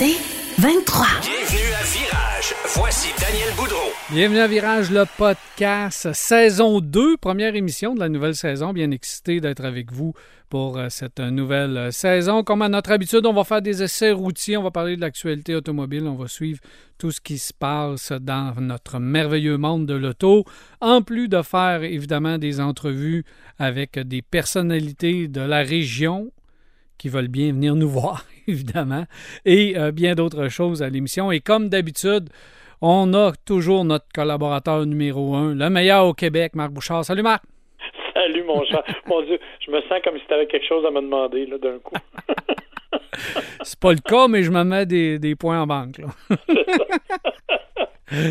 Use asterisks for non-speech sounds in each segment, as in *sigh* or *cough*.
C'est 23. Bienvenue à Virage. Voici Daniel Boudreau. Bienvenue à Virage, le podcast, saison 2, première émission de la nouvelle saison. Bien excité d'être avec vous pour euh, cette nouvelle euh, saison. Comme à notre habitude, on va faire des essais routiers, on va parler de l'actualité automobile, on va suivre tout ce qui se passe dans notre merveilleux monde de l'auto, en plus de faire évidemment des entrevues avec des personnalités de la région qui veulent bien venir nous *laughs* voir, *laughs* évidemment, et euh, bien d'autres choses à l'émission. Et comme d'habitude, on a toujours notre collaborateur numéro un, le meilleur au Québec, Marc Bouchard. Salut Marc! Salut mon cher. *laughs* mon Dieu, je me sens comme si tu avais quelque chose à me demander là, d'un coup. *laughs* C'est pas le cas, mais je me mets des, des points en banque. Là.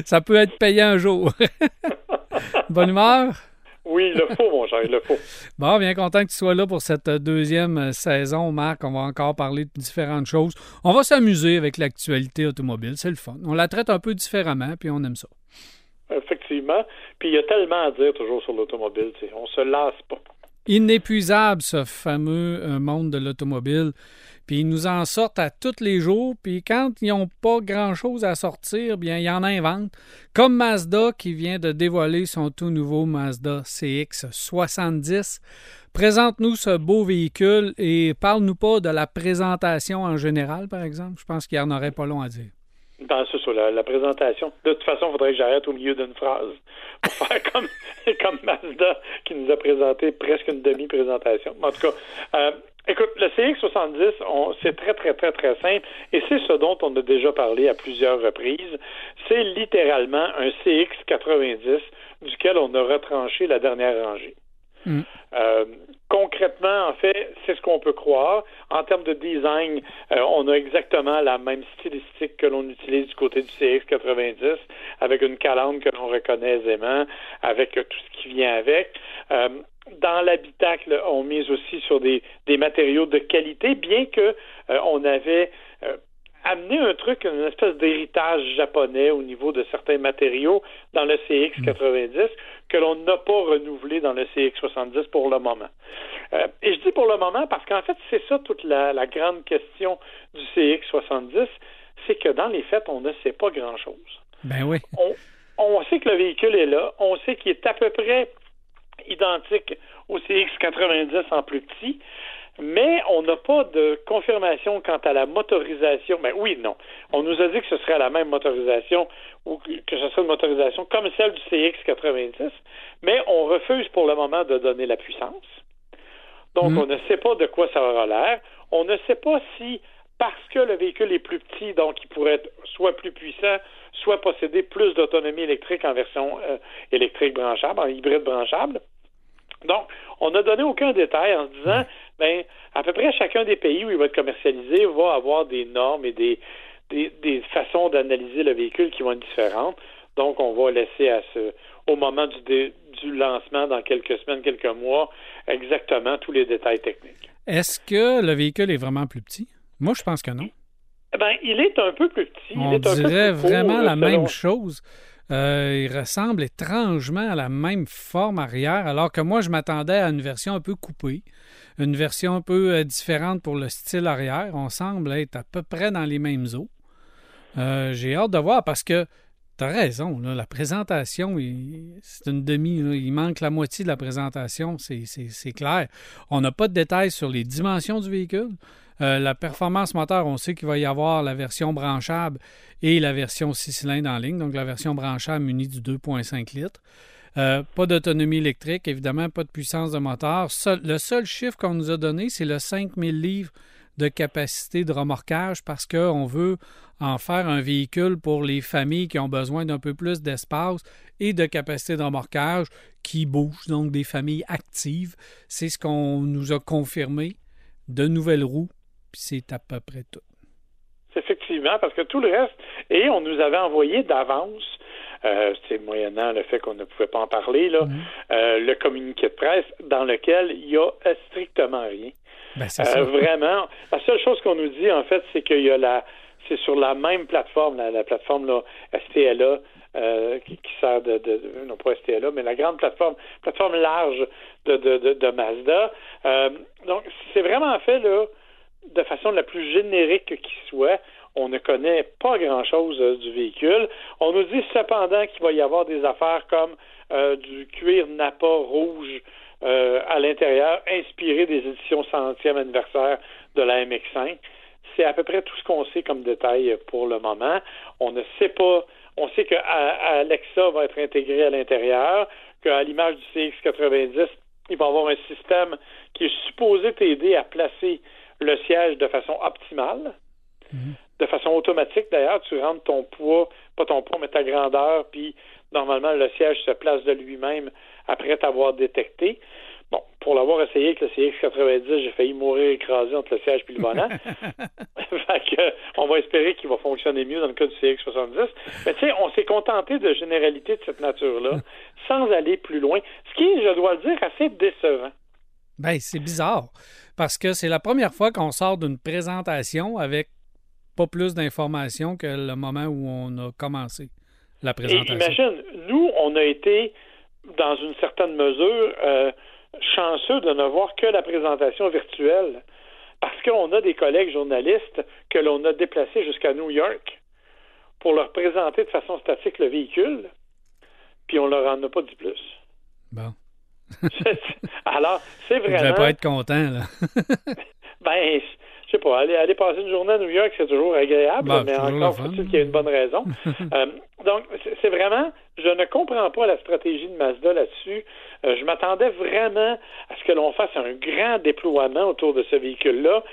Ça peut être payé un jour. Bonne humeur? Oui, il le faut, mon cher, il le faut. Bon, bien content que tu sois là pour cette deuxième saison, Marc. On va encore parler de différentes choses. On va s'amuser avec l'actualité automobile, c'est le fun. On la traite un peu différemment, puis on aime ça. Effectivement. Puis il y a tellement à dire toujours sur l'automobile. On se lasse pas. Inépuisable, ce fameux euh, monde de l'automobile. Puis ils nous en sortent à tous les jours. Puis quand ils n'ont pas grand-chose à sortir, bien, ils en inventent. Comme Mazda qui vient de dévoiler son tout nouveau Mazda CX-70. Présente-nous ce beau véhicule et parle-nous pas de la présentation en général, par exemple. Je pense qu'il y en aurait pas long à dire. Dans ce, sur la, la présentation. De toute façon, il faudrait que j'arrête au milieu d'une phrase pour *laughs* faire comme, *laughs* comme Mazda qui nous a présenté presque une demi-présentation. En tout cas, euh, écoute, le CX70, on- c'est très, très, très, très simple et c'est ce dont on a déjà parlé à plusieurs reprises. C'est littéralement un CX90 duquel on a retranché la dernière rangée. Mm. Euh, concrètement, en fait, c'est ce qu'on peut croire. En termes de design, euh, on a exactement la même stylistique que l'on utilise du côté du CX90, avec une calandre que l'on reconnaît aisément, avec tout ce qui vient avec. Euh, dans l'habitacle, on mise aussi sur des, des matériaux de qualité, bien que euh, on avait amené un truc, une espèce d'héritage japonais au niveau de certains matériaux dans le CX90 que l'on n'a pas renouvelé dans le CX70 pour le moment. Euh, et je dis pour le moment parce qu'en fait, c'est ça toute la, la grande question du CX70, c'est que dans les faits, on ne sait pas grand-chose. Ben oui. On, on sait que le véhicule est là, on sait qu'il est à peu près identique au CX90 en plus petit, mais on n'a pas de confirmation quant à la motorisation. Mais oui, non. On nous a dit que ce serait la même motorisation ou que ce serait une motorisation comme celle du CX90, mais on refuse pour le moment de donner la puissance. Donc, Mm. on ne sait pas de quoi ça aura l'air. On ne sait pas si, parce que le véhicule est plus petit, donc il pourrait être soit plus puissant, soit posséder plus d'autonomie électrique en version euh, électrique branchable, en hybride branchable. Donc, on n'a donné aucun détail en se disant, ben, à peu près chacun des pays où il va être commercialisé va avoir des normes et des, des, des façons d'analyser le véhicule qui vont être différentes. Donc, on va laisser à ce, au moment du, dé- du lancement, dans quelques semaines, quelques mois, exactement tous les détails techniques. Est-ce que le véhicule est vraiment plus petit? Moi, je pense que non. Eh Ben, il est un peu plus petit. il On est un peu dirait plus court, vraiment la selon- même chose. Euh, il ressemble étrangement à la même forme arrière, alors que moi, je m'attendais à une version un peu coupée, une version un peu euh, différente pour le style arrière. On semble être à peu près dans les mêmes eaux. Euh, J'ai hâte de voir parce que tu as raison, la présentation, c'est une demi. il manque la moitié de la présentation, c'est clair. On n'a pas de détails sur les dimensions du véhicule. Euh, la performance moteur, on sait qu'il va y avoir la version branchable et la version 6 cylindres en ligne, donc la version branchable munie du 2,5 litres. Euh, pas d'autonomie électrique, évidemment, pas de puissance de moteur. Le seul chiffre qu'on nous a donné, c'est le 5000 livres de capacité de remorquage parce qu'on veut en faire un véhicule pour les familles qui ont besoin d'un peu plus d'espace et de capacité de remorquage qui bougent, donc des familles actives. C'est ce qu'on nous a confirmé. De nouvelles roues, puis c'est à peu près tout. Effectivement, parce que tout le reste, et on nous avait envoyé d'avance, euh, c'est moyennant le fait qu'on ne pouvait pas en parler, là, Mhm. euh, le communiqué de presse dans lequel il y a strictement rien. Ben, c'est Euh, vraiment, la seule chose qu'on nous dit, en fait, c'est qu'il y a la, c'est sur la même plateforme, la, la plateforme là, STLA, qui, qui sert de, non pas STLA, mais la grande plateforme, plateforme large de, de, de, de Mazda. Donc, c'est vraiment fait là de façon la plus générique qui soit. On ne connaît pas grand-chose euh, du véhicule. On nous dit cependant qu'il va y avoir des affaires comme euh, du cuir Napa rouge euh, à l'intérieur, inspiré des éditions centième anniversaire de la MX5. C'est à peu près tout ce qu'on sait comme détail pour le moment. On ne sait pas. On sait que Alexa va être intégré à l'intérieur, qu'à l'image du CX90, il va y avoir un système qui est supposé t'aider à placer le siège de façon optimale, de façon automatique d'ailleurs. Tu rentres ton poids, pas ton poids, mais ta grandeur, puis normalement le siège se place de lui-même après t'avoir détecté. Bon, pour l'avoir essayé avec le CX90, j'ai failli mourir écrasé entre le siège et le volant. *laughs* fait que, on va espérer qu'il va fonctionner mieux dans le cas du CX70. Mais tu sais, on s'est contenté de généralités de cette nature-là, *laughs* sans aller plus loin. Ce qui est, je dois le dire, assez décevant. Ben, c'est bizarre. Parce que c'est la première fois qu'on sort d'une présentation avec pas plus d'informations que le moment où on a commencé la Et présentation. imagine, nous, on a été, dans une certaine mesure, euh, chanceux de ne voir que la présentation virtuelle. Parce qu'on a des collègues journalistes que l'on a déplacés jusqu'à New York pour leur présenter de façon statique le véhicule, puis on leur en a pas dit plus. Bon. *laughs* Alors, c'est Il devait vraiment... pas être content, là. *laughs* Ben, je sais pas, aller, aller passer une journée à New York, c'est toujours agréable, Ben, mais toujours encore faut-il qu'il y ait une bonne raison. *laughs* Euh, donc, c'est- vraiment, je ne comprends pas la stratégie de Mazda là-dessus. Euh, je m'attendais vraiment à ce que l'on fasse un grand déploiement autour de ce véhicule-là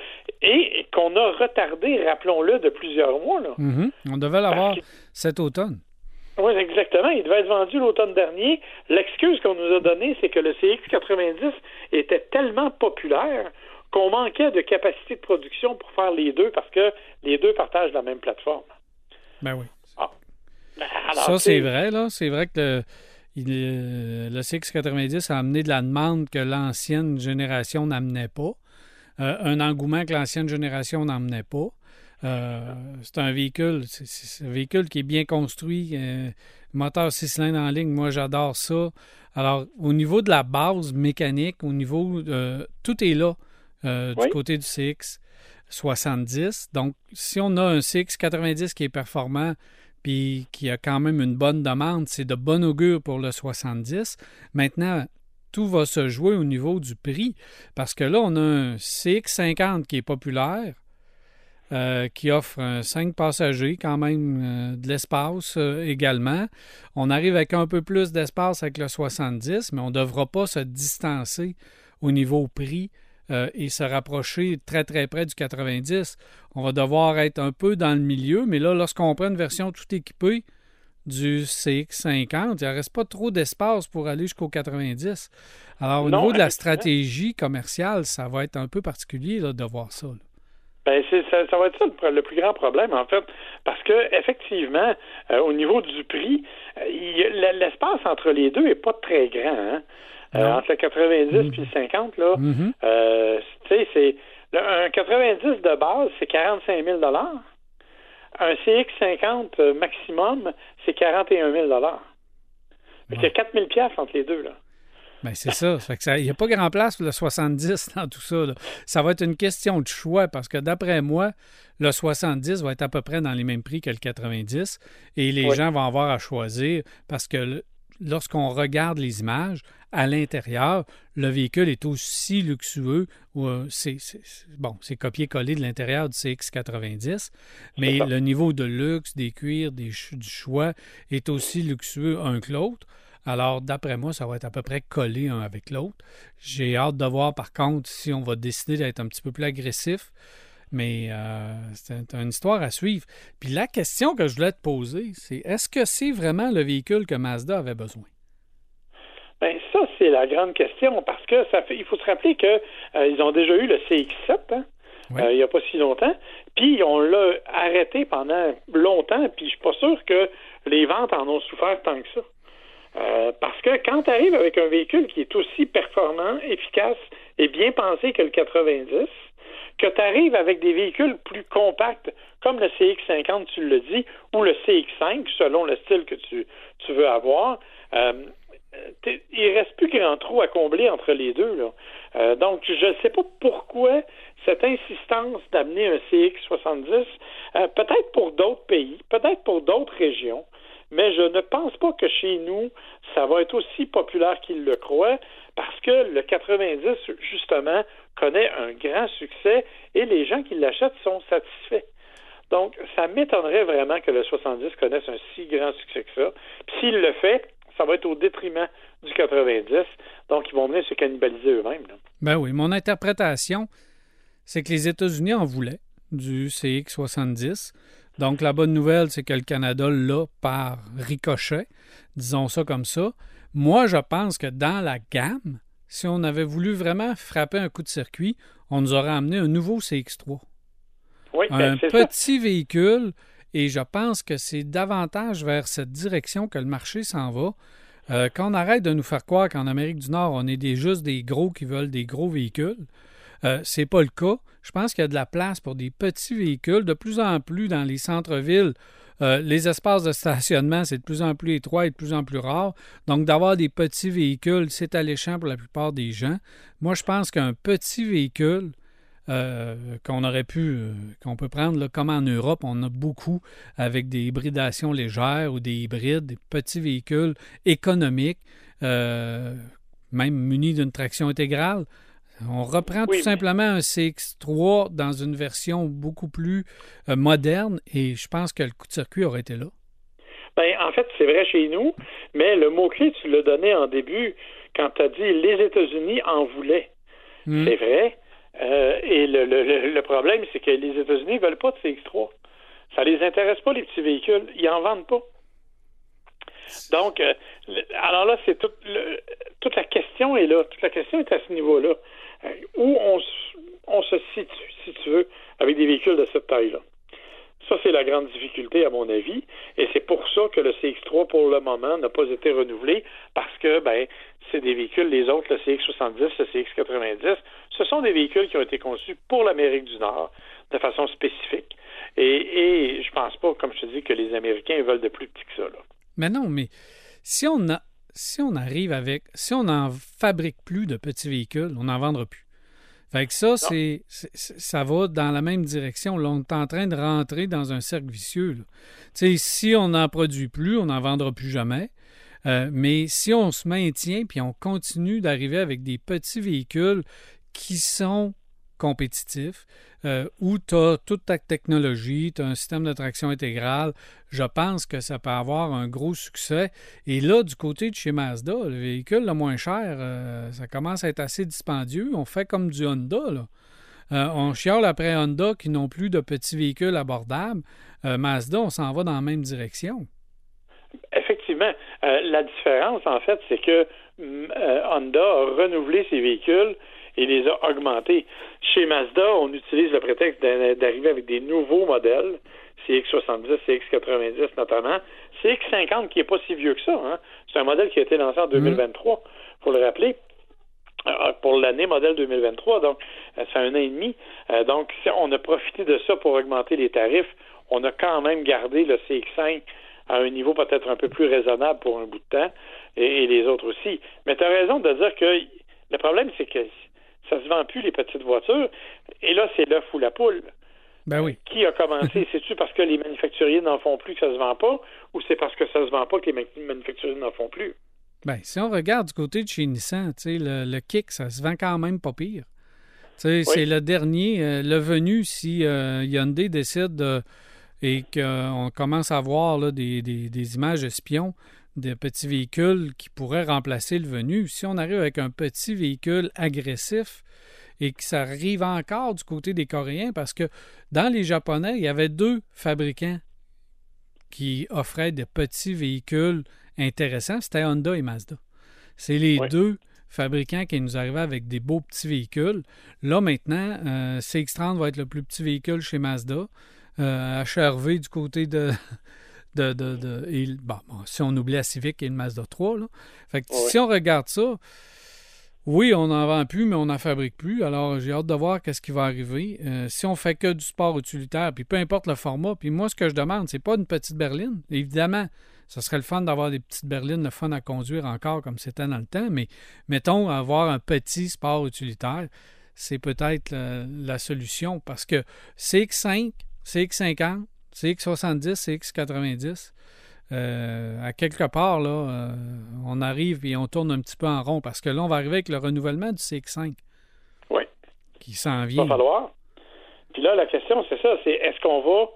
et qu'on a retardé, rappelons-le, de plusieurs mois. Là. Mhm. On devait l'avoir cet automne. Oui, exactement. Il devait être vendu l'automne dernier. L'excuse qu'on nous a donnée, c'est que le CX90 était tellement populaire qu'on manquait de capacité de production pour faire les deux parce que les deux partagent la même plateforme. Ben oui. Ben, alors, ça, c'est vrai, là. C'est vrai que le, il- euh, le CX90 a amené de la demande que l'ancienne génération n'amenait pas. Euh, un engouement que l'ancienne génération n'emmenait pas. Euh, c'est un véhicule, c'est- un véhicule qui est bien construit, euh, moteur 6 cylindres en ligne, moi j'adore ça. Alors, au niveau de la base mécanique, au niveau, euh, tout est là du côté du CX70. Donc, si on a un CX90 qui est performant, puis qui a quand même une bonne demande, c'est de bon augure pour le 70. Maintenant, tout va se jouer au niveau du prix, parce que là, on a un CX50 qui est populaire, euh, qui offre un 5 passagers, quand même euh, de l'espace euh, également. On arrive avec un peu plus d'espace avec le 70, mais on ne devra pas se distancer au niveau prix euh, et se rapprocher très très près du 90. On va devoir être un peu dans le milieu, mais là, lorsqu'on prend une version tout équipée du CX50, il ne reste pas trop d'espace pour aller jusqu'au 90. Alors, au Non, niveau de la stratégie commerciale, ça va être un peu particulier là, de voir ça. là. Ben, c'est, ça, ça va être ça le, plus grand problème, en fait, parce que effectivement, euh, au niveau du prix, euh, l'espace entre les deux est pas très grand. Hein? Euh, entre le 90 puis le 50, là, Mhm. euh, tu sais, c'est le- un 90 de base, c'est 45 000 Un CX50 euh, maximum, c'est 41 000 Il y a 4 000 entre les deux, là. Ben, c'est ça. Il n'y a pas grand place pour le 70 *laughs* dans tout ça. là. Ça va être une question de choix parce que d'après moi, le 70 va être à peu près dans les mêmes prix que le 90 et les Oui. gens vont avoir à choisir parce que lorsqu'on regarde les images à l'intérieur, le véhicule est aussi luxueux. euh, c'est, bon, c'est copié-collé de l'intérieur du CX90, mais le niveau de luxe, des cuirs, des du choix est aussi luxueux un que l'autre. Alors, d'après moi, ça va être à peu près collé un avec l'autre. J'ai hâte de voir, par contre, si on va décider d'être un petit peu plus agressif. Mais euh, c'est une histoire à suivre. Puis la question que je voulais te poser, c'est est-ce que c'est vraiment le véhicule que Mazda avait besoin? Ben ça, c'est la grande question, parce que ça fait, il faut se rappeler que euh, ils ont déjà eu le CX7, hein, euh, il n'y a pas si longtemps. Puis on l'a arrêté pendant longtemps, puis je suis pas sûr que les ventes en ont souffert tant que ça. Euh, parce que quand tu arrives avec un véhicule qui est aussi performant, efficace et bien pensé que le 90, que tu arrives avec des véhicules plus compacts, comme le CX50, tu le dis, ou le CX5, selon le style que tu, tu veux avoir, euh, il reste plus grand trou à combler entre les deux. Là. Euh, donc, je ne sais pas pourquoi cette insistance d'amener un CX70, euh, peut-être pour d'autres pays, peut-être pour d'autres régions, mais je ne pense pas que chez nous, ça va être aussi populaire qu'il le croit, parce que le 90, justement, connaît un grand succès et les gens qui l'achètent sont satisfaits. Donc, ça m'étonnerait vraiment que le 70 connaisse un si grand succès que ça. Puis s'il le fait, ça va être au détriment du 90. Donc, ils vont venir se cannibaliser eux-mêmes. Ben oui, mon interprétation, c'est que les États-Unis en voulaient du CX70. Donc, la bonne nouvelle, c'est que le Canada l'a par ricochet, disons ça comme ça. Moi, je pense que dans la gamme, si on avait voulu vraiment frapper un coup de circuit, on nous aurait amené un nouveau CX3. Oui, un ben, petit véhicule et je pense que c'est davantage vers cette direction que le marché s'en va. Euh, quand on arrête de nous faire croire qu'en Amérique du Nord, on est des, juste des gros qui veulent des gros véhicules, euh, c'est pas le cas. Je pense qu'il y a de la place pour des petits véhicules. De plus en plus dans les centres-villes, euh, les espaces de stationnement, c'est de plus en plus étroit et de plus en plus rare. Donc, d'avoir des petits véhicules, c'est alléchant pour la plupart des gens. Moi, je pense qu'un petit véhicule, euh, qu'on aurait pu, euh, qu'on peut prendre, comme en Europe, on a beaucoup avec des hybridations légères ou des hybrides, des petits véhicules économiques, même munis d'une traction intégrale. On reprend tout simplement un CX3 dans une version beaucoup plus moderne et je pense que le coup de circuit aurait été là. Ben, en fait, c'est vrai chez nous, mais le mot-clé, tu l'as donné en début quand tu as dit les États-Unis en voulaient. Hmm. C'est vrai, euh, et le, le, le problème, c'est que les États-Unis ne veulent pas de CX3. Ça les intéresse pas, les petits véhicules. Ils en vendent pas. Donc, euh, alors là, c'est toute, toute la question est là. Toute la question est à ce niveau-là. Où on, on se situe, si tu veux, avec des véhicules de cette taille-là. Ça, c'est la grande difficulté, à mon avis. Et c'est pour ça que le CX3, pour le moment, n'a pas été renouvelé, parce que, ben, c'est des véhicules, les autres, le CX70, le CX90, ce sont des véhicules qui ont été conçus pour l'Amérique du Nord de façon spécifique. Et, et je pense pas, comme je te dis, que les Américains veulent de plus petit que ça. Là. Mais non, mais si on a si on arrive avec si on n'en fabrique plus de petits véhicules, on n'en vendra plus. Fait que ça, c'est, ça va dans la même direction. Là, on est en train de rentrer dans un cercle vicieux. Si on n'en produit plus, on n'en vendra plus jamais. Euh, mais si on se maintient puis on continue d'arriver avec des petits véhicules qui sont compétitifs, euh, où tu as toute ta technologie, tu as un système de traction intégrale, je pense que ça peut avoir un gros succès. Et là, du côté de chez Mazda, le véhicule le moins cher, euh, ça commence à être assez dispendieux. On fait comme du Honda. Là. on chiale après Honda qui n'ont plus de petits véhicules abordables. Mazda, on s'en va dans la même direction. Effectivement. Euh, la différence, en fait, c'est que euh, Honda a renouvelé ses véhicules et les a augmentés. Chez Mazda, on utilise le prétexte d'arriver avec des nouveaux modèles, CX70, CX90 notamment. CX50 qui n'est pas si vieux que ça. Hein. C'est un modèle qui a été lancé en 2023, il faut le rappeler euh, pour l'année modèle 2023, donc c'est un an et demi. donc, on a profité de ça pour augmenter les tarifs. On a quand même gardé le CX5 à un niveau peut-être un peu plus raisonnable pour un bout de temps, et, les autres aussi. Mais tu as raison de dire que le problème, c'est que ça se vend plus les petites voitures, et là, c'est l'œuf ou la poule. Ben oui. Qui a commencé? *laughs* C'est-tu parce que les manufacturiers n'en font plus que ça se vend pas, ou c'est parce que ça se vend pas que les manufacturiers n'en font plus? Ben, si on regarde du côté de chez Nissan, le, le kick, ça se vend quand même pas pire. C'est le dernier, euh, le venu si euh, Hyundai décide de et qu'on commence à voir des, des, images espions de petits véhicules qui pourraient remplacer le venu. Si on arrive avec un petit véhicule agressif et que ça arrive encore du côté des Coréens, parce que dans les Japonais, il y avait deux fabricants qui offraient des petits véhicules intéressants, c'était Honda et Mazda. C'est les deux fabricants qui nous arrivaient avec des beaux petits véhicules. Là, maintenant, euh, CX-30 va être le plus petit véhicule chez Mazda. Euh, HRV du côté de. De, de, de et, bon, bon, si on oublie la Civic et le Mazda 3, là. Fait que si on regarde ça, oui, on n'en vend plus, mais on n'en fabrique plus. Alors, j'ai hâte de voir qu'est-ce qui va arriver. Euh, si on fait que du sport utilitaire, puis peu importe le format, puis moi, ce que je demande, c'est pas une petite berline. Évidemment, ce serait le fun d'avoir des petites berlines, le fun à conduire encore comme c'était dans le temps, mais mettons, avoir un petit sport utilitaire, c'est peut-être la, la solution parce que CX5, CX50, CX70, CX90, euh, à quelque part, là, euh, on arrive et on tourne un petit peu en rond parce que là, on va arriver avec le renouvellement du CX5. Oui. Qui s'en vient. Il va falloir. Puis là, la question, c'est ça, c'est est-ce qu'on va.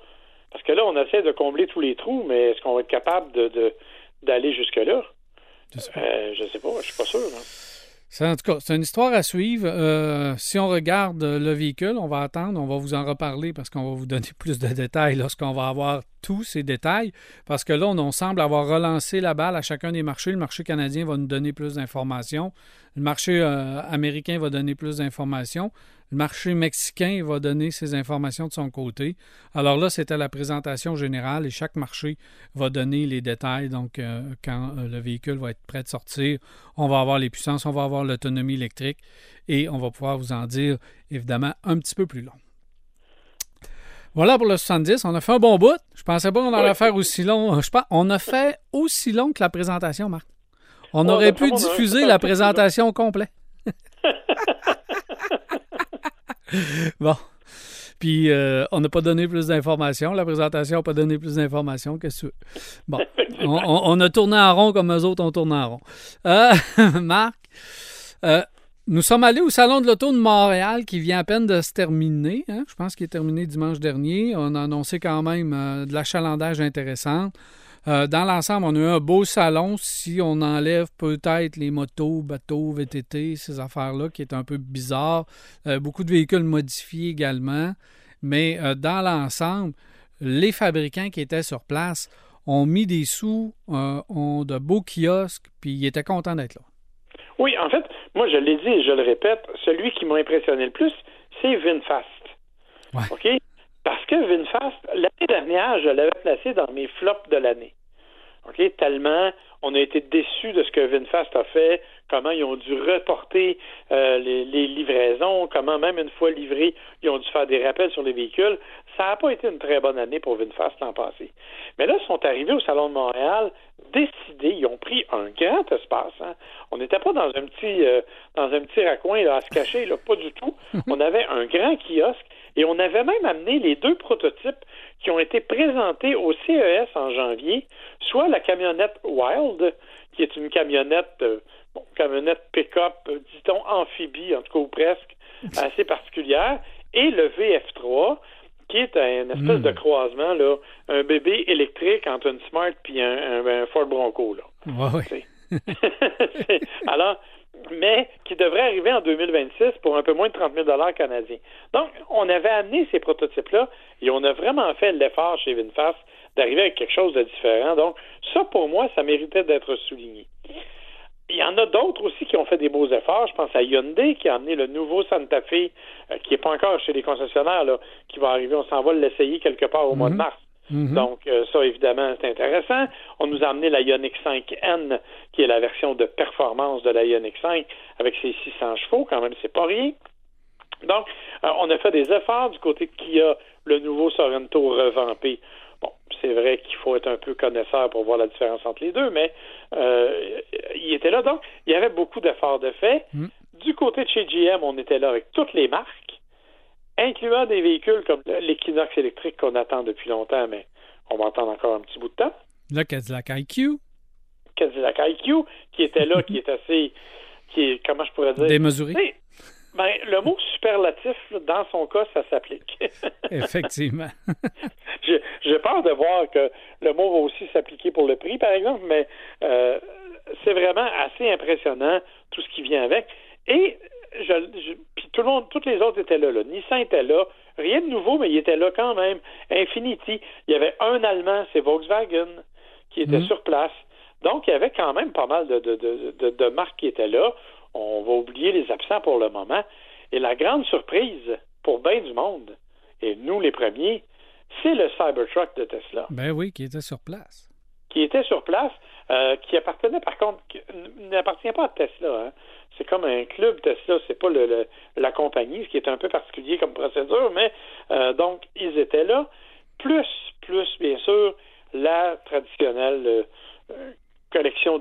Parce que là, on essaie de combler tous les trous, mais est-ce qu'on va être capable de, d'aller jusque-là? Je sais pas. Euh, je sais pas, je suis pas sûr. Hein. C'est, en tout cas, c'est une histoire à suivre. Euh, si on regarde le véhicule, on va attendre, on va vous en reparler parce qu'on va vous donner *laughs* plus de détails lorsqu'on va avoir tous ces détails. Parce que là, on, semble avoir relancé la balle à chacun des marchés. Le marché canadien va nous donner plus d'informations. Le marché euh, américain va donner plus d'informations. Le marché mexicain va donner ses informations de son côté. Alors là, c'était la présentation générale et chaque marché va donner les détails. Donc, euh, quand euh, le véhicule va être prêt de sortir, on va avoir les puissances, on va avoir l'autonomie électrique et on va pouvoir vous en dire, évidemment, un petit peu plus long. Voilà pour le 70. On a fait un bon bout. Je pensais pas qu'on allait faire aussi long. *laughs* Je pense, on a fait aussi long que la présentation, Marc. On aurait pu diffuser la présentation complète. *laughs* bon. Puis, euh, on n'a pas donné plus d'informations. La présentation n'a pas donné plus d'informations. que ce Bon. On, a tourné en rond comme eux autres ont tourné en rond. Euh, *laughs* Marc, euh, nous sommes allés au Salon de l'Auto de Montréal qui vient à peine de se terminer. Hein. Je pense qu'il est terminé dimanche dernier. On a annoncé quand même de l'achalandage intéressant. dans l'ensemble, on a eu un beau salon si on enlève peut-être les motos, bateaux, VTT, ces affaires-là qui est un peu bizarre. beaucoup de véhicules modifiés également. Mais dans l'ensemble, les fabricants qui étaient sur place ont mis des sous, ont de beaux kiosques, puis ils étaient contents d'être là. Oui, en fait, moi, je l'ai dit et je le répète, celui qui m'a impressionné le plus, c'est VinFast. OK? Parce que VinFast, l'année dernière, je l'avais placé dans mes flops de l'année. OK? Tellement on a été déçus de ce que VinFast a fait, comment ils ont dû reporter euh, les, livraisons, comment même une fois livrés, ils ont dû faire des rappels sur les véhicules. Ça n'a pas été une très bonne année pour VinFast l'an passé. Mais là, ils sont arrivés au Salon de Montréal décidés, ils ont pris un grand espace. Hein. On n'était pas dans un petit euh, dans un petit raccoin là, à se cacher, là, pas du tout. *laughs* On avait un grand kiosque et on avait même amené les deux prototypes qui ont été présentés au CES en janvier, soit la camionnette Wild, qui est une camionnette, euh, bon, camionnette pick-up, euh, dit-on amphibie, en tout cas ou presque, *laughs* assez particulière, et le VF3, qui est un espèce de hmm. croisement, là, un bébé électrique entre une Smart et un, Ford Bronco. Là. Ouais, *laughs* Alors, mais qui devrait arriver en 2026 pour un peu moins de 30 000 canadiens. Donc, on avait amené ces prototypes-là et on a vraiment fait l'effort chez VinFast d'arriver avec quelque chose de différent. Donc, ça, pour moi, ça méritait d'être souligné. Il y en a d'autres aussi qui ont fait des beaux efforts. Je pense à Hyundai qui a amené le nouveau Santa Fe, euh, qui n'est pas encore chez les concessionnaires, là, qui va arriver. On s'en va l'essayer quelque part au mois de mhm. mars. Mhm. Donc, euh, ça, évidemment, c'est intéressant. On nous a amené la Ioniq 5N, qui est la version de performance de la Ioniq 5, avec ses 600 chevaux. Quand même, c'est pas rien. Donc, euh, on a fait des efforts du côté de Kia, le nouveau Sorento revampé. C'est vrai qu'il faut être un peu connaisseur pour voir la différence entre les deux, mais euh, il était là. Donc, il y avait beaucoup d'efforts de fait. Mm. Du côté de chez GM, on était là avec toutes les marques, incluant des véhicules comme l'Equinox électrique qu'on attend depuis longtemps, mais on va attendre encore un petit bout de temps. Le Cadillac IQ. Cadillac IQ, qui était là, qui est assez, qui est, comment je pourrais dire? Démesuré. Ben, le mot superlatif, dans son cas, ça s'applique. *laughs* Effectivement. *laughs* J'ai peur de voir que le mot va aussi s'appliquer pour le prix, par exemple, mais euh, c'est vraiment assez impressionnant tout ce qui vient avec. Et je, puis tout le monde, toutes les autres étaient là, là. Nissan était là. Rien de nouveau, mais il était là quand même. Infinity. Il y avait un Allemand, c'est Volkswagen, qui était mhm. sur place. Donc, il y avait quand même pas mal de, de, de, de, marques qui étaient là. On va oublier les absents pour le moment. Et la grande surprise pour bien du monde, et nous les premiers, c'est le Cybertruck de Tesla. Ben oui, qui était sur place. Qui était sur place, euh, qui appartenait par contre, n'appartient pas à Tesla. Hein. C'est comme un club Tesla, c'est pas le, la compagnie, ce qui est un peu particulier comme procédure, mais euh, donc ils étaient là. Plus, plus, bien sûr, la traditionnelle euh,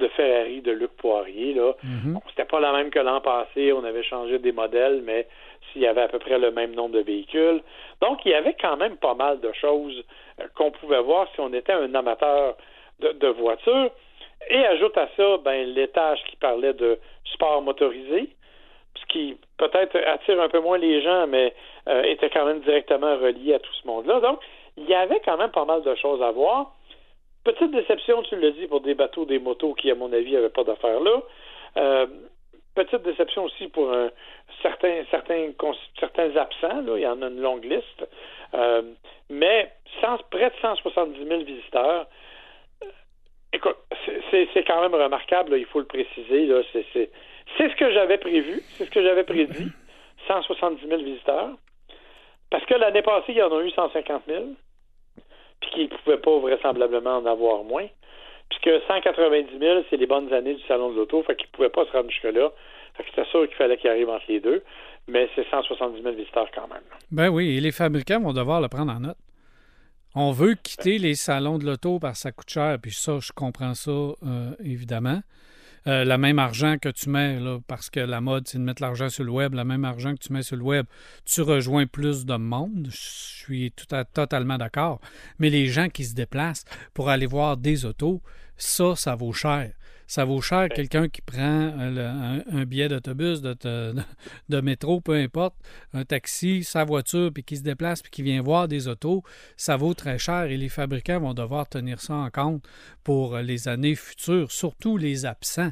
de Ferrari de Luc Poirier. Là. Mhm. c'était pas la même que l'an passé, on avait changé des modèles, mais s'il y avait à peu près le même nombre de véhicules. Donc, il y avait quand même pas mal de choses euh, qu'on pouvait voir si on était un amateur de, voitures. Et ajoute à ça, ben, l'étage qui parlait de sport motorisé, ce qui peut-être attire un peu moins les gens, mais euh, était quand même directement relié à tout ce monde-là. Donc, il y avait quand même pas mal de choses à voir. Petite déception, tu le dis, pour des bateaux, des motos qui, à mon avis, n'avaient pas d'affaires là. Euh, petite déception aussi pour un, certains, certains, certains absents. Là. Il y en a une longue liste. Euh, mais près de 170 000 visiteurs. Euh, écoute, c'est quand même remarquable, il faut le préciser. C'est ce que j'avais prévu, c'est ce que j'avais prédit. 170 000 visiteurs. Parce que l'année passée, il y en a eu 150 000 puis qu'il ne pouvait pas vraisemblablement en avoir moins. Puisque 190 000, c'est les bonnes années du Salon de l'Auto, fait qu'il ne pouvait pas se rendre jusque-là. Fait que c'était sûr qu'il fallait qu'il arrive entre les deux, mais c'est 170 000 visiteurs quand même. Ben oui, et les fabricants vont devoir le prendre en note. On veut quitter les salons de l'auto parce que ça coûte cher, puis ça, je comprends ça, euh, évidemment. Euh, le même argent que tu mets, parce que la mode, c'est de mettre l'argent sur le web, le même argent que tu mets sur le web, tu rejoins plus de monde. Je suis tout à, totalement d'accord. Mais les gens qui se déplacent pour aller voir des autos, ça, ça vaut cher. Ça vaut cher quelqu'un qui prend euh, un, billet d'autobus, de, *laughs* de, métro, peu importe, un taxi, sa voiture, puis qui se déplace, puis qui vient voir des autos, ça vaut très cher et les fabricants vont devoir tenir ça en compte pour les années futures, surtout les absents.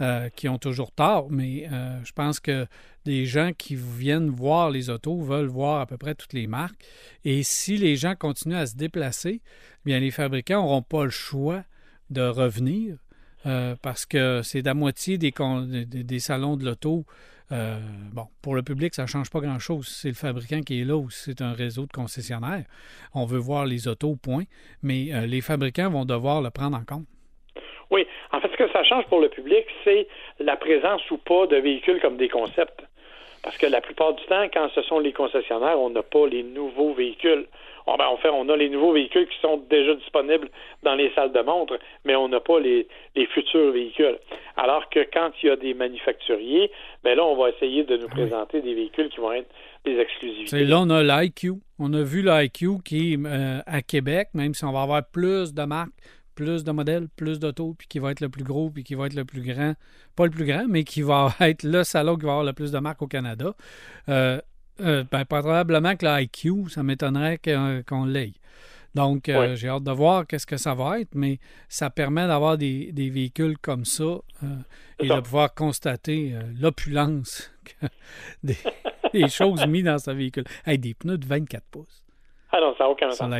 Euh, qui ont toujours tort, mais euh, je pense que des gens qui viennent voir les autos veulent voir à peu près toutes les marques. Et si les gens continuent à se déplacer, bien les fabricants n'auront pas le choix de revenir euh, parce que c'est la moitié des, des, salons de l'auto. Euh, bon, pour le public, ça ne change pas grand-chose. C'est le fabricant qui est là ou c'est un réseau de concessionnaires. On veut voir les autos, point. Mais euh, les fabricants vont devoir le prendre en compte. Oui. En fait, ce que ça change pour le public, c'est la présence ou pas de véhicules comme des concepts. Parce que la plupart du temps, quand ce sont les concessionnaires, on n'a pas les nouveaux véhicules. On, ben, fait, on a les nouveaux véhicules qui sont déjà disponibles dans les salles de montre, mais on n'a pas les, futurs véhicules. Alors que quand il y a des manufacturiers, ben là, on va essayer de nous ah présenter des véhicules qui vont être des exclusivités. là, on a l'IQ. On a vu l'IQ qui, euh, à Québec, même si on va avoir plus de marques, plus de modèles, plus d'autos, puis qui va être le plus gros, puis qui va être le plus grand. Pas le plus grand, mais qui va *laughs* être le salon qui va avoir le plus de marques au Canada. Euh, euh, ben, probablement que l'IQ, ça m'étonnerait qu'on l'ait. Donc, euh, j'ai hâte de voir qu'est-ce que ça va être, mais ça permet d'avoir des, véhicules comme ça et de pouvoir constater l'opulence *laughs* des, choses mises dans ce véhicule. Hey, des pneus de 24 pouces. Ah non, ça n'a aucun sens.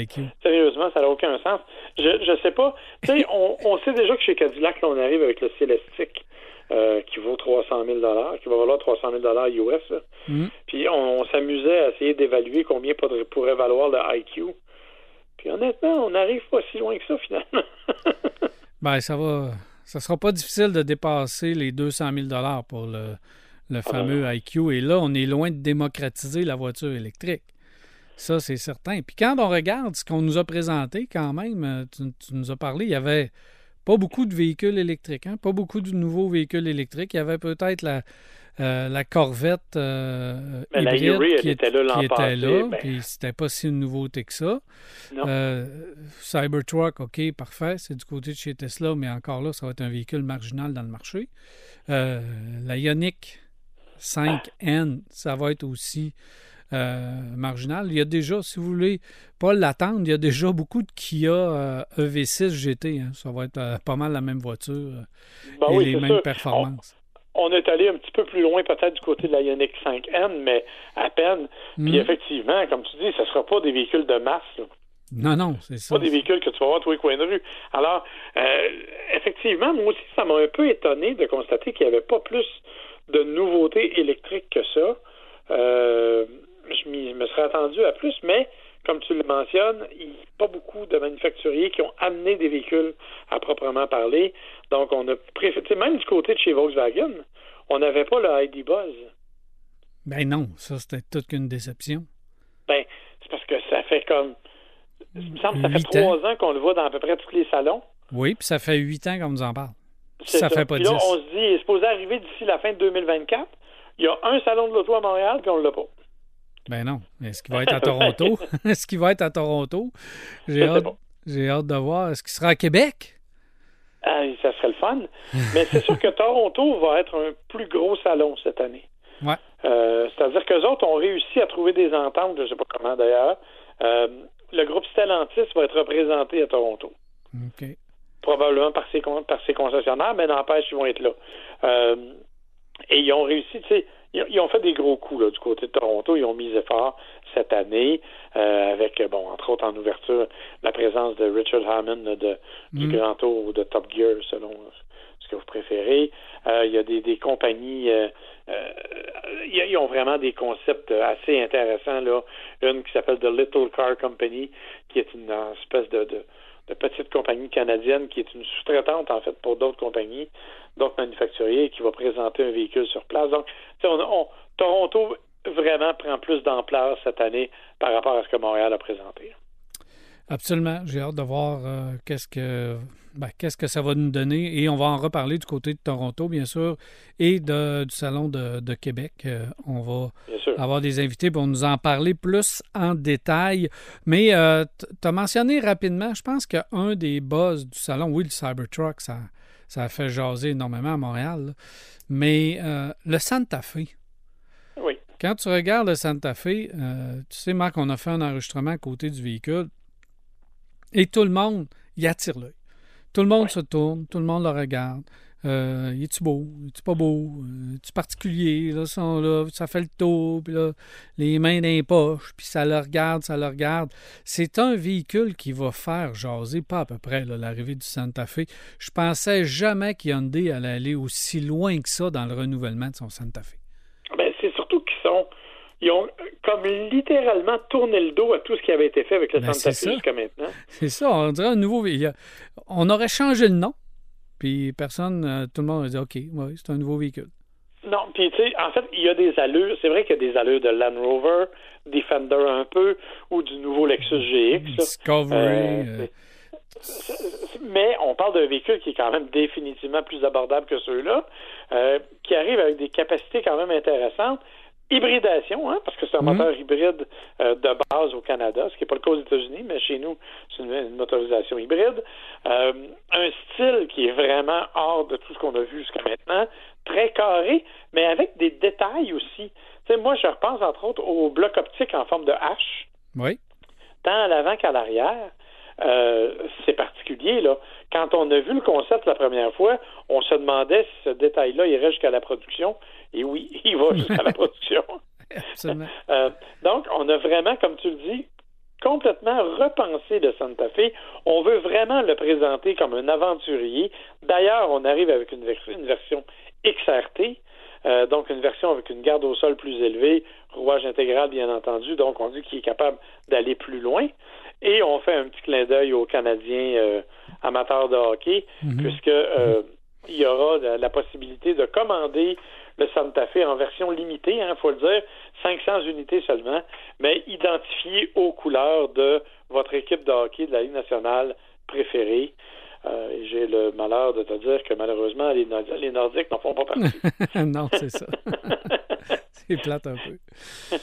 Sérieusement, ça n'a aucun sens. Je ne sais pas. Tu sais, on, on, sait déjà que chez Cadillac, là, on arrive avec le Célestique euh, qui vaut 300 000 qui va valoir 300 000 US. Mm. Puis on, s'amusait à essayer d'évaluer combien pourrait, valoir le IQ. Puis honnêtement, on n'arrive pas si loin que ça, finalement. *laughs* ben, ça va... Ça sera pas difficile de dépasser les 200 000 pour le, le ah, fameux IQ. Et là, on est loin de démocratiser la voiture électrique. Ça, c'est certain. Puis quand on regarde ce qu'on nous a présenté, quand même, euh, tu, nous as parlé, il y avait pas beaucoup de véhicules électriques, hein? pas beaucoup de nouveaux véhicules électriques. Il y avait peut-être la, euh, la Corvette euh, hybride qui, était là, qui était là ben. puis c'était pas si une nouveauté que ça. Cybertruck, OK, parfait, c'est du côté de chez Tesla, mais encore là, ça va être un véhicule marginal dans le marché. la Ioniq 5N, ça va être aussi euh, marginal. Il y a déjà, si vous voulez pas l'attendre, il y a déjà beaucoup de Kia EV6 GT. Ça va être euh, pas mal la même voiture ben et les mêmes performances. On, est allé un petit peu plus loin peut-être du côté de la Ioniq 5N, mais à peine. Puis mm. effectivement, comme tu dis, ce ne sera pas des véhicules de masse. Non, non, c'est ça. Pas des véhicules que tu vas voir tous les coins de rue. Alors, euh, effectivement, moi aussi, ça m'a un peu étonné de constater qu'il n'y avait pas plus de nouveautés électriques que ça. Euh, je me serais attendu à plus, mais comme tu le mentionnes, il n'y a pas beaucoup de manufacturiers qui ont amené des véhicules à proprement parler. Donc, on a préféré, même du côté de chez Volkswagen, on n'avait pas le ID Buzz. Ben non, ça c'était toute qu'une déception. Ben, c'est parce que ça fait comme. Il me semble que ça fait trois ans, qu'on le voit dans à peu près tous les salons. Oui, puis ça fait huit ans qu'on nous en parle. Ça, fait pas là, on se dit, il est supposé arriver d'ici la fin de 2024. Il y a un salon de l'auto à Montréal, puis on ne l'a pas. Ben non. Est-ce qu'il va être à Toronto? *laughs* Est-ce qu'il va être à Toronto? J'ai hâte, j'ai hâte de voir. Est-ce qu'il sera à Québec? Ah, ça serait le fun. Mais c'est sûr que Toronto va être un plus gros salon cette année. Ouais. Euh, c'est-à-dire qu'eux autres ont réussi à trouver des ententes, je ne sais pas comment d'ailleurs. Euh, le groupe Stellantis va être représenté à Toronto. OK. Probablement par ses, par ses concessionnaires, mais n'empêche, ils vont être là. Euh, et ils ont réussi, tu sais, ils, ont fait des gros coups là, du côté de Toronto. Ils ont mis fort cette année euh, avec, bon, entre autres en ouverture, la présence de Richard Hammond de, du mm. Grand Tour ou de Top Gear, selon ce que vous préférez. Euh, il y a des, des compagnies, euh, ils ont vraiment des concepts assez intéressants. Là. Une qui s'appelle The Little Car Company, qui est une espèce de de petite compagnie canadienne qui est une sous-traitante, en fait, pour d'autres compagnies, d'autres manufacturiers, qui va présenter un véhicule sur place. Donc, on, Toronto vraiment prend plus d'ampleur cette année par rapport à ce que Montréal a présenté. Absolument. J'ai hâte de voir euh, qu'est-ce que ben, qu'est-ce que ça va nous donner. Et on va en reparler du côté de Toronto, bien sûr, et de, du Salon de, Québec. Euh, on va avoir des invités pour nous en parler plus en détail. Mais euh, tu as mentionné rapidement, je pense qu'un des buzz du salon, oui, le Cybertruck, ça, ça a fait jaser énormément à Montréal. Mais euh, le Santa Fe. Oui. Quand tu regardes le Santa Fe, tu sais, Marc, on a fait un enregistrement à côté du véhicule et tout le monde y attire l'œil. Tout le monde se tourne, tout le monde le regarde. Euh, est-tu beau? Est-tu pas beau? Euh, est-tu particulier? Là, ça fait le tour, puis là, les mains dans les poches, puis ça le regarde, ça le regarde. C'est un véhicule qui va faire jaser, pas à peu près, l'arrivée du Santa Fe. Je pensais jamais qu'Hyundai allait aller aussi loin que ça dans le renouvellement de son Santa Fe. Ben, c'est surtout qu'ils sont ils ont comme littéralement tourné le dos à tout ce qui avait été fait avec le ben, Santa Fe jusqu'à maintenant. C'est ça, on dirait un nouveau. On aurait changé le nom, puis personne, euh, tout le monde a dit OK, oui, c'est un nouveau véhicule. Non, puis tu sais, en fait, il y a des allures. C'est vrai qu'il y a des allures de Land Rover, Defender un peu, ou du nouveau Lexus GX. Discovery. Euh, euh. Mais on parle d'un véhicule qui est quand même définitivement plus abordable que ceux-là, qui arrive avec des capacités quand même intéressantes hybridation, hein, parce que c'est un mhm. moteur hybride euh, de base au Canada, ce qui n'est pas le cas aux États-Unis, mais chez nous, c'est une, motorisation hybride. Euh, un style qui est vraiment hors de tout ce qu'on a vu jusqu'à maintenant, très carré, mais avec des détails aussi. Moi, je repense entre autres au bloc optique en forme de H. Oui. Tant à l'avant qu'à l'arrière. Euh, c'est particulier, là. Quand on a vu le concept la première fois, on se demandait si ce détail-là irait jusqu'à la production. Et oui, *laughs* il va jusqu'à la production. *laughs* Euh, donc, on a vraiment, comme tu le dis, complètement repensé le Santa Fe. On veut vraiment le présenter comme un aventurier. D'ailleurs, on arrive avec une, version XRT, euh, donc une version avec une garde au sol plus élevée, rouage intégral bien entendu, donc on dit qu'il est capable d'aller plus loin. Et on fait un petit clin d'œil aux Canadiens euh, amateurs de hockey, mhm. puisque il y aura la possibilité de commander le Santa Fe en version limitée, il hein, faut le dire, 500 unités seulement, mais identifiées aux couleurs de votre équipe de hockey de la Ligue nationale préférée. Euh, j'ai le malheur de te dire que malheureusement, les, Nordiques n'en font pas partie. *laughs* non, c'est ça. *laughs* c'est plate un peu. *laughs*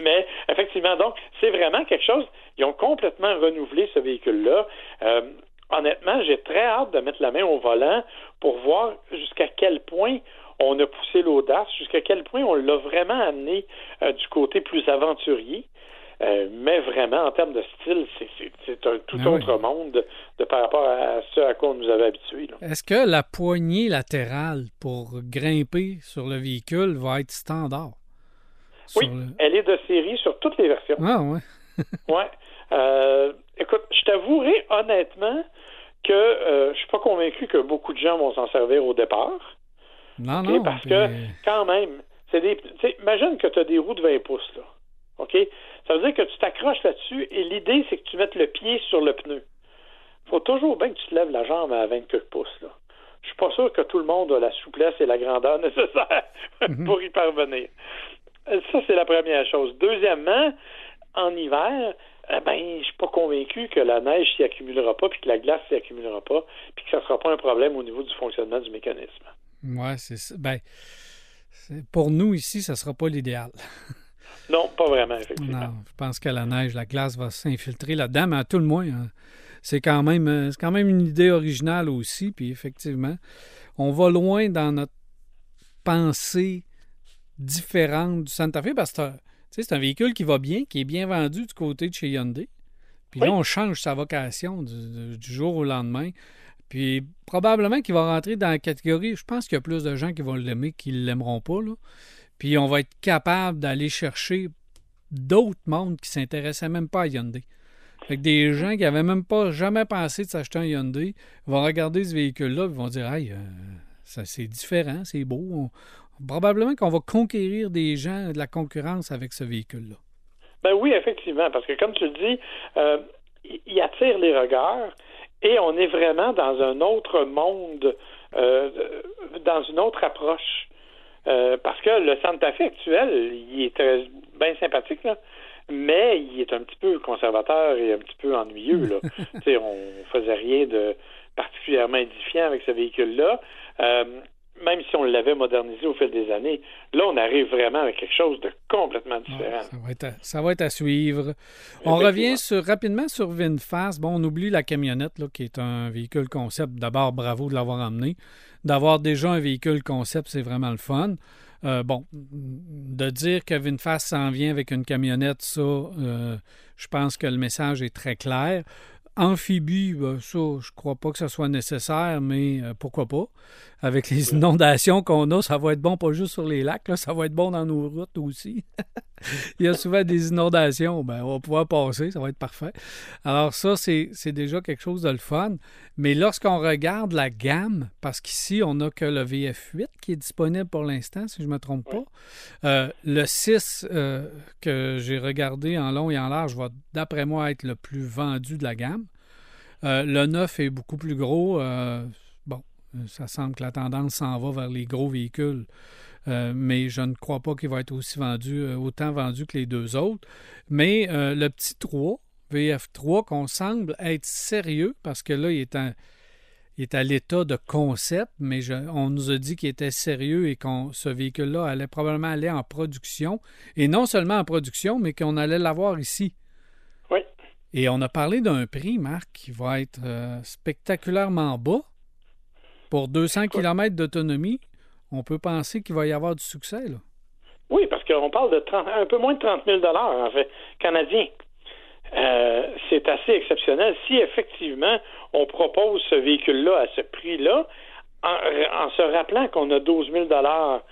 Mais effectivement, donc, c'est vraiment quelque chose. Ils ont complètement renouvelé ce véhicule-là. Euh, honnêtement, j'ai très hâte de mettre la main au volant pour voir jusqu'à quel point on a poussé l'audace, jusqu'à quel point on l'a vraiment amené euh, du côté plus aventurier. Euh, mais vraiment, en termes de style, c'est un tout ben autre monde de, par rapport à ce à quoi on nous avait habitués. Est-ce que la poignée latérale pour grimper sur le véhicule va être standard? Oui, elle est de série sur toutes les versions. Ah ouais. *laughs* ouais. Euh, écoute, je t'avouerai honnêtement que je suis pas convaincu que beaucoup de gens vont s'en servir au départ. Non, non. Parce que, quand même, c'est des. Imagine que tu as des roues de 20 pouces, là. OK? Ça veut dire que tu t'accroches là-dessus et l'idée, c'est que tu mettes le pied sur le pneu. Il faut toujours bien que tu te lèves la jambe à 24 pouces, là. Je suis pas sûr que tout le monde a la souplesse et la grandeur *laughs* nécessaire mhm. pour y parvenir. Ça, c'est la première chose. Deuxièmement, en hiver, eh ben, je suis pas convaincu que la neige s'y accumulera pas, puis que la glace s'y accumulera pas, puis que ça sera pas un problème au niveau du fonctionnement du mécanisme. Ouais, c'est ça. Ben, pour nous ici, ça sera pas l'idéal. *laughs* non, pas vraiment, effectivement. Non, je pense que la neige, la glace va s'infiltrer là-dedans, mais à tout le moins, hein, c'est quand même, euh, c'est quand même une idée originale aussi, puis effectivement, on va loin dans notre pensée différente du Santa Fe parce que c'est un véhicule qui va bien, qui est bien vendu du côté de chez Hyundai. Puis là, on change sa vocation du, jour au lendemain. Puis probablement qu'il va rentrer dans la catégorie. Je pense qu'il y a plus de gens qui vont l'aimer qui ne l'aimeront pas. Là. Puis on va être capable d'aller chercher d'autres mondes qui ne s'intéressaient même pas à Hyundai. Fait que des gens qui n'avaient même pas jamais pensé de s'acheter un Hyundai vont regarder ce véhicule-là et vont dire Hey, euh, ça, c'est différent, c'est beau probablement qu'on va conquérir des gens de la concurrence avec ce véhicule-là. Ben oui, effectivement, parce que comme tu le dis, euh, il attire les regards et on est vraiment dans un autre monde, euh, dans une autre approche. Euh, parce que le Santa Fe actuel, il est très, bien sympathique, là, mais il est un petit peu conservateur et un petit peu ennuyeux. Là. *laughs* on faisait rien de particulièrement édifiant avec ce véhicule-là même si on l'avait modernisé au fil des années, là, on arrive vraiment avec quelque chose de complètement différent. ça, va être à, suivre. On revient sur, rapidement sur VinFast. Bon, on oublie la camionnette, là, qui est un véhicule concept. D'abord, bravo de l'avoir amené. D'avoir déjà un véhicule concept, c'est vraiment le fun. Euh, bon, de dire que VinFast s'en vient avec une camionnette, ça, euh, je pense que le message est très clair. Amphibie, ben, ça, je crois pas que ce soit nécessaire, mais euh, pourquoi pas. Avec les inondations qu'on a, ça va être bon pas juste sur les lacs, ça va être bon dans nos routes aussi. *laughs* Il y a souvent des inondations, ben, on va pouvoir passer, ça va être parfait. Alors ça, c'est déjà quelque chose de le fun. Mais lorsqu'on regarde la gamme, parce qu'ici, on n'a que le VF8 qui est disponible pour l'instant, si je ne me trompe pas, euh, le 6 euh, que j'ai regardé en long et en large va, d'après moi, être le plus vendu de la gamme. Euh, le 9 est beaucoup plus gros. bon, ça semble que la tendance s'en va vers les gros véhicules. mais je ne crois pas qu'il va être aussi vendu, autant vendu que les deux autres. Mais le petit 3, VF3 qu'on semble être sérieux parce que là, il est, est à l'état de concept, mais on nous a dit qu'il était sérieux et que ce véhicule-là allait probablement aller en production. Et non seulement en production, mais qu'on allait l'avoir ici. Oui. Et on a parlé d'un prix, Marc, qui va être euh, spectaculairement bas. Pour 200 km d'autonomie, on peut penser qu'il va y avoir du succès, là. Oui, parce qu'on parle de un peu moins de 30 000 en fait, canadiens. Euh, c'est assez exceptionnel. Si effectivement on propose ce véhicule-là à ce prix-là, en, se rappelant qu'on a 12 000 dollars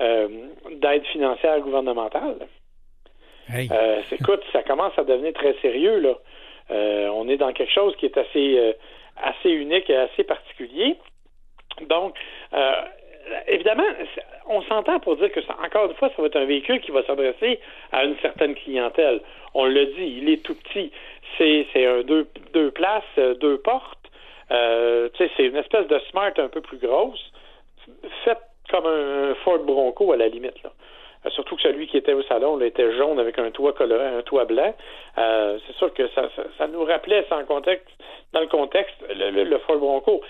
euh, d'aide financière gouvernementale, euh, écoute, ça commence à devenir très sérieux là. on est dans quelque chose qui est assez assez unique et assez particulier. Donc, évidemment, on s'entend pour dire que, ça, encore une fois, ça va être un véhicule qui va s'adresser à une certaine clientèle. On le dit, il est tout petit. C'est, un deux, deux places, euh, deux portes. Euh, c'est une espèce de smart un peu plus grosse, faite comme un Ford Bronco à la limite. Là. Euh, surtout que celui qui était au salon là, était jaune avec un toit coloré, un toit blanc. Euh, c'est sûr que ça, ça, nous rappelait sans contexte, dans le contexte le, le Ford Bronco.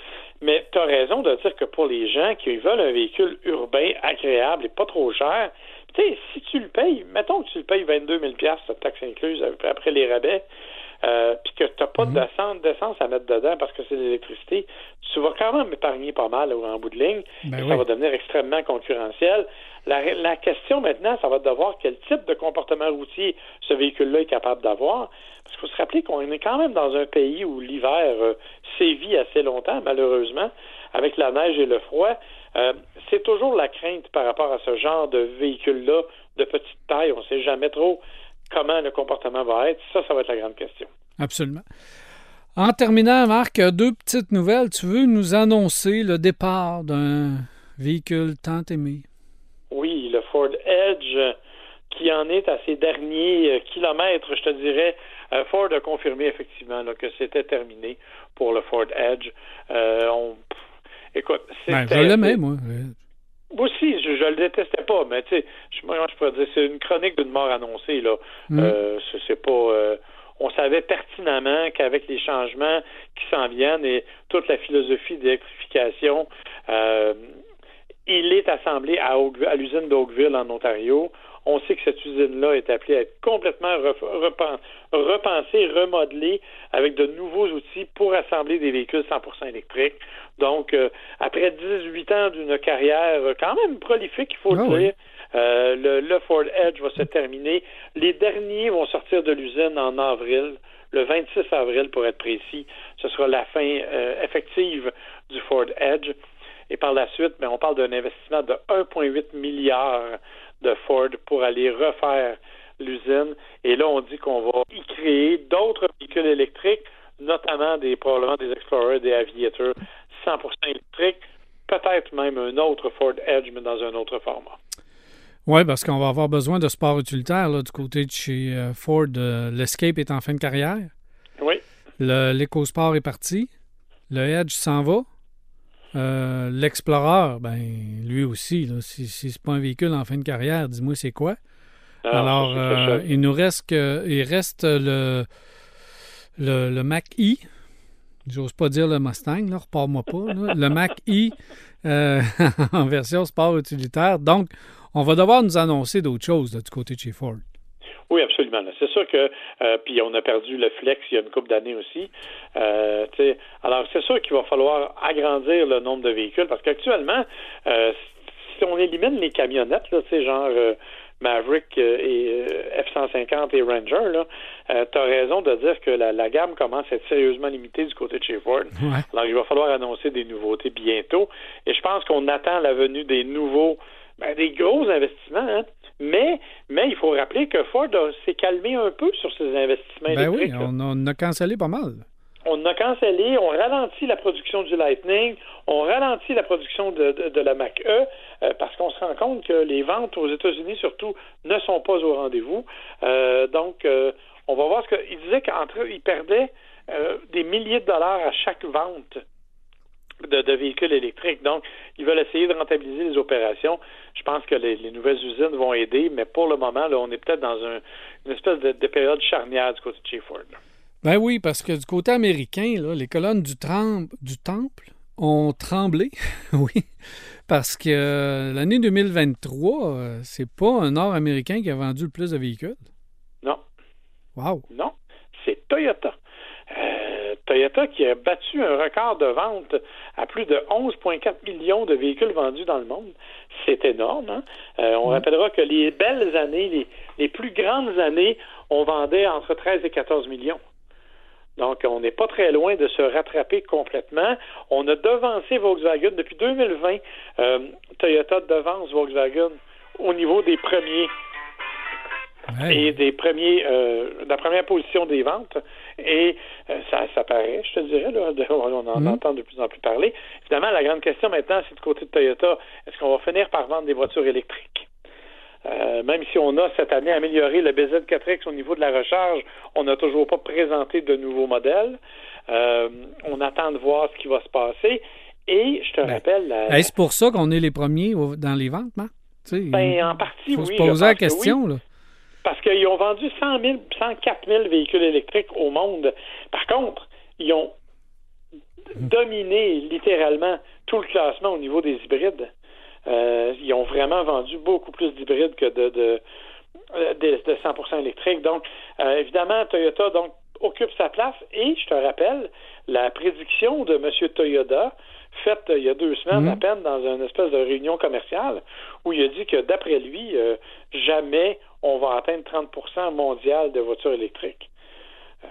Mais tu as raison de dire que pour les gens qui veulent un véhicule urbain, agréable et pas trop cher, tu sais, si tu le payes, mettons que tu le payes 22 000 cette taxe incluse après les rabais, euh, puis que tu n'as pas mhm. D'essence à mettre dedans parce que c'est de l'électricité, tu vas quand même épargner pas mal en bout de ligne. Ben ça va devenir extrêmement concurrentiel. La, la, question maintenant, ça va être de voir quel type de comportement routier ce véhicule-là est capable d'avoir. Parce qu'il faut se rappeler qu'on est quand même dans un pays où l'hiver euh, sévit assez longtemps, malheureusement, avec la neige et le froid. Euh, c'est toujours la crainte par rapport à ce genre de véhicule-là de petite taille. On ne sait jamais trop comment le comportement va être. Ça, ça va être la grande question. Absolument. En terminant, Marc, deux petites nouvelles. Tu veux nous annoncer le départ d'un véhicule tant aimé? Oui, le Ford Edge qui en est à ses derniers euh, kilomètres, je te dirais. Euh, Ford a confirmé effectivement là, que c'était terminé pour le Ford Edge. Euh, on... Écoute, ben, je l'aimais, moi. Moi aussi, je, je le détestais pas, mais tu sais, je, je pourrais dire, c'est une chronique d'une mort annoncée, là. Mm. Euh, c'est pas. Euh, on savait pertinemment qu'avec les changements qui s'en viennent et toute la philosophie d'électrification, euh, il est assemblé à, à l'usine d'Oakville en Ontario. On sait que cette usine-là est appelée à être complètement repensée, remodelée avec de nouveaux outils pour assembler des véhicules 100% électriques. Donc, euh, après 18 ans d'une carrière quand même prolifique, il faut le ah dire, euh, le, le, Ford Edge va se terminer. Les derniers vont sortir de l'usine en avril, le 26 avril pour être précis. Ce sera la fin euh, effective du Ford Edge. Et par la suite, ben, on parle d'un investissement de 1,8 milliard de Ford pour aller refaire l'usine. Et là, on dit qu'on va y créer d'autres véhicules électriques, notamment des probablement des Explorer, des Aviator 100% électriques, peut-être même un autre Ford Edge, mais dans un autre format. Oui, parce qu'on va avoir besoin de sport utilitaire là, du côté de chez euh, Ford. Euh, L'Escape est en fin de carrière. Oui. L'EcoSport est parti. Le Edge s'en va. Euh, L'Explorer, ben lui aussi, là, si, si c'est pas un véhicule en fin de carrière, dis-moi c'est quoi. Ah, Alors, euh, il nous reste que, il reste le, le, le Mac E. J'ose pas dire le Mustang, là, repars-moi pas. le Mac E euh, *laughs* en version sport utilitaire. Donc, on va devoir nous annoncer d'autres choses du côté de chez Ford. Oui, absolument. C'est sûr que euh, puis on a perdu le flex il y a une couple d'années aussi. Euh, alors c'est sûr qu'il va falloir agrandir le nombre de véhicules parce qu'actuellement, euh, si on élimine les camionnettes, là, genre Maverick et F-150 et Ranger, là, tu as raison de dire que la, gamme commence à être sérieusement limitée du côté de chez Ford. Alors il va falloir annoncer des nouveautés bientôt. Et je pense qu'on attend la venue des nouveaux, ben, des gros investissements. Hein? Mais, mais il faut rappeler que Ford s'est calmé un peu sur ses investissements ben oui, on, a cancellé pas mal. On a cancellé, on ralentit la production du Lightning, on ralentit la production de, la Mac-E euh, parce qu'on se rend compte que les ventes aux États-Unis, surtout, ne sont pas au rendez-vous. Euh, donc, euh, on va voir ce qu'il disait qu'entre eux, ils perdaient des milliers de dollars à chaque vente de, véhicules électriques. Donc, ils veulent essayer de rentabiliser les opérations. Je pense que les, nouvelles usines vont aider, mais pour le moment, là, on est peut-être dans une espèce de, période charnière du côté de chez Ford. Ben oui, parce que du côté américain, les colonnes du temple ont tremblé, *laughs* oui, parce que euh, l'année 2023, euh, c'est pas un Nord-Américain qui a vendu le plus de véhicules? Non. Wow. Non, c'est Toyota. Euh, Toyota qui a battu un record de vente à plus de 11,4 millions de véhicules vendus dans le monde. C'est énorme. Hein? Euh, on rappellera que les belles années, les, les, plus grandes années, on vendait entre 13 et 14 millions. Donc, on n'est pas très loin de se rattraper complètement. On a devancé Volkswagen depuis 2020. Euh, Toyota devance Volkswagen au niveau des premiers et des premiers, euh, la première position des ventes. Et euh, ça, ça paraît, je te dirais, là, on en mhm. entend de plus en plus parler. Évidemment, la grande question maintenant, c'est du côté de Toyota, est-ce qu'on va finir par vendre des voitures électriques? Euh, même si on a cette année amélioré le BZ4X au niveau de la recharge, on n'a toujours pas présenté de nouveaux modèles. on attend de voir ce qui va se passer. Et je te ben, rappelle. Est-ce pour ça qu'on est les premiers dans les ventes, Marc? Ben, en partie, Il faut se poser la question. Là parce qu'ils ont vendu 100 000, 104 000 véhicules électriques au monde. Par contre, ils ont dominé littéralement tout le classement au niveau des hybrides. Euh, ils ont vraiment vendu beaucoup plus d'hybrides que de, de, euh, de, 100% électriques. Donc, euh, évidemment, Toyota donc occupe sa place. Et je te rappelle la prédiction de M. Toyota faite il y a deux semaines à mhm. peine dans une espèce de réunion commerciale où il a dit que d'après lui, jamais on va atteindre 30% mondial de voitures électriques.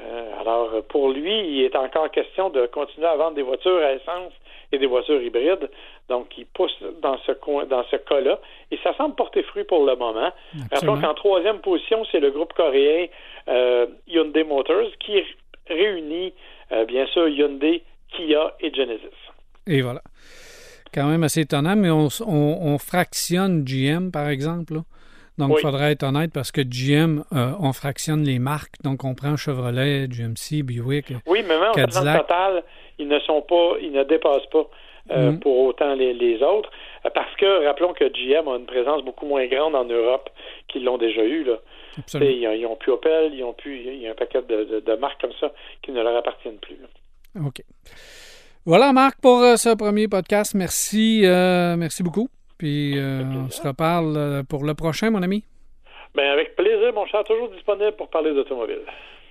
Euh, alors, pour lui, il est encore question de continuer à vendre des voitures à essence et des voitures hybrides. Donc, il pousse dans ce coin, dans ce cas-là. Et ça semble porter fruit pour le moment. Rappelons qu'en troisième position, c'est le groupe coréen euh, Hyundai Motors qui réunit, euh, bien sûr, Hyundai, Kia et Genesis. Et voilà. Quand même assez étonnant, mais on, on- on fractionne GM, par exemple. là. Donc, il Oui. faudrait être honnête parce que GM, euh, on fractionne les marques. Donc, on prend Chevrolet, GMC, Buick. Oui, mais même en Cadillac. total, ils ne sont pas, ils ne dépassent pas euh, Mhm. pour autant les, les autres. Euh, Parce que rappelons que GM a une présence beaucoup moins grande en Europe qu'ils l'ont déjà eu. Là. Ils, ont- ils ont plus Opel, ils ont plus, il y a un paquet de, de- de marques comme ça qui ne leur appartiennent plus. là. OK. Voilà, Marc, pour euh, ce premier podcast. Merci, euh, merci beaucoup. Puis, euh, on se reparle pour le prochain, mon ami. Ben, avec plaisir, mon cher, toujours disponible pour parler d'automobile.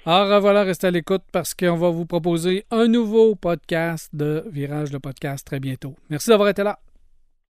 Alors, voilà, restez à l'écoute parce qu'on va vous proposer un nouveau podcast de Virage de podcast très bientôt. Merci d'avoir été là.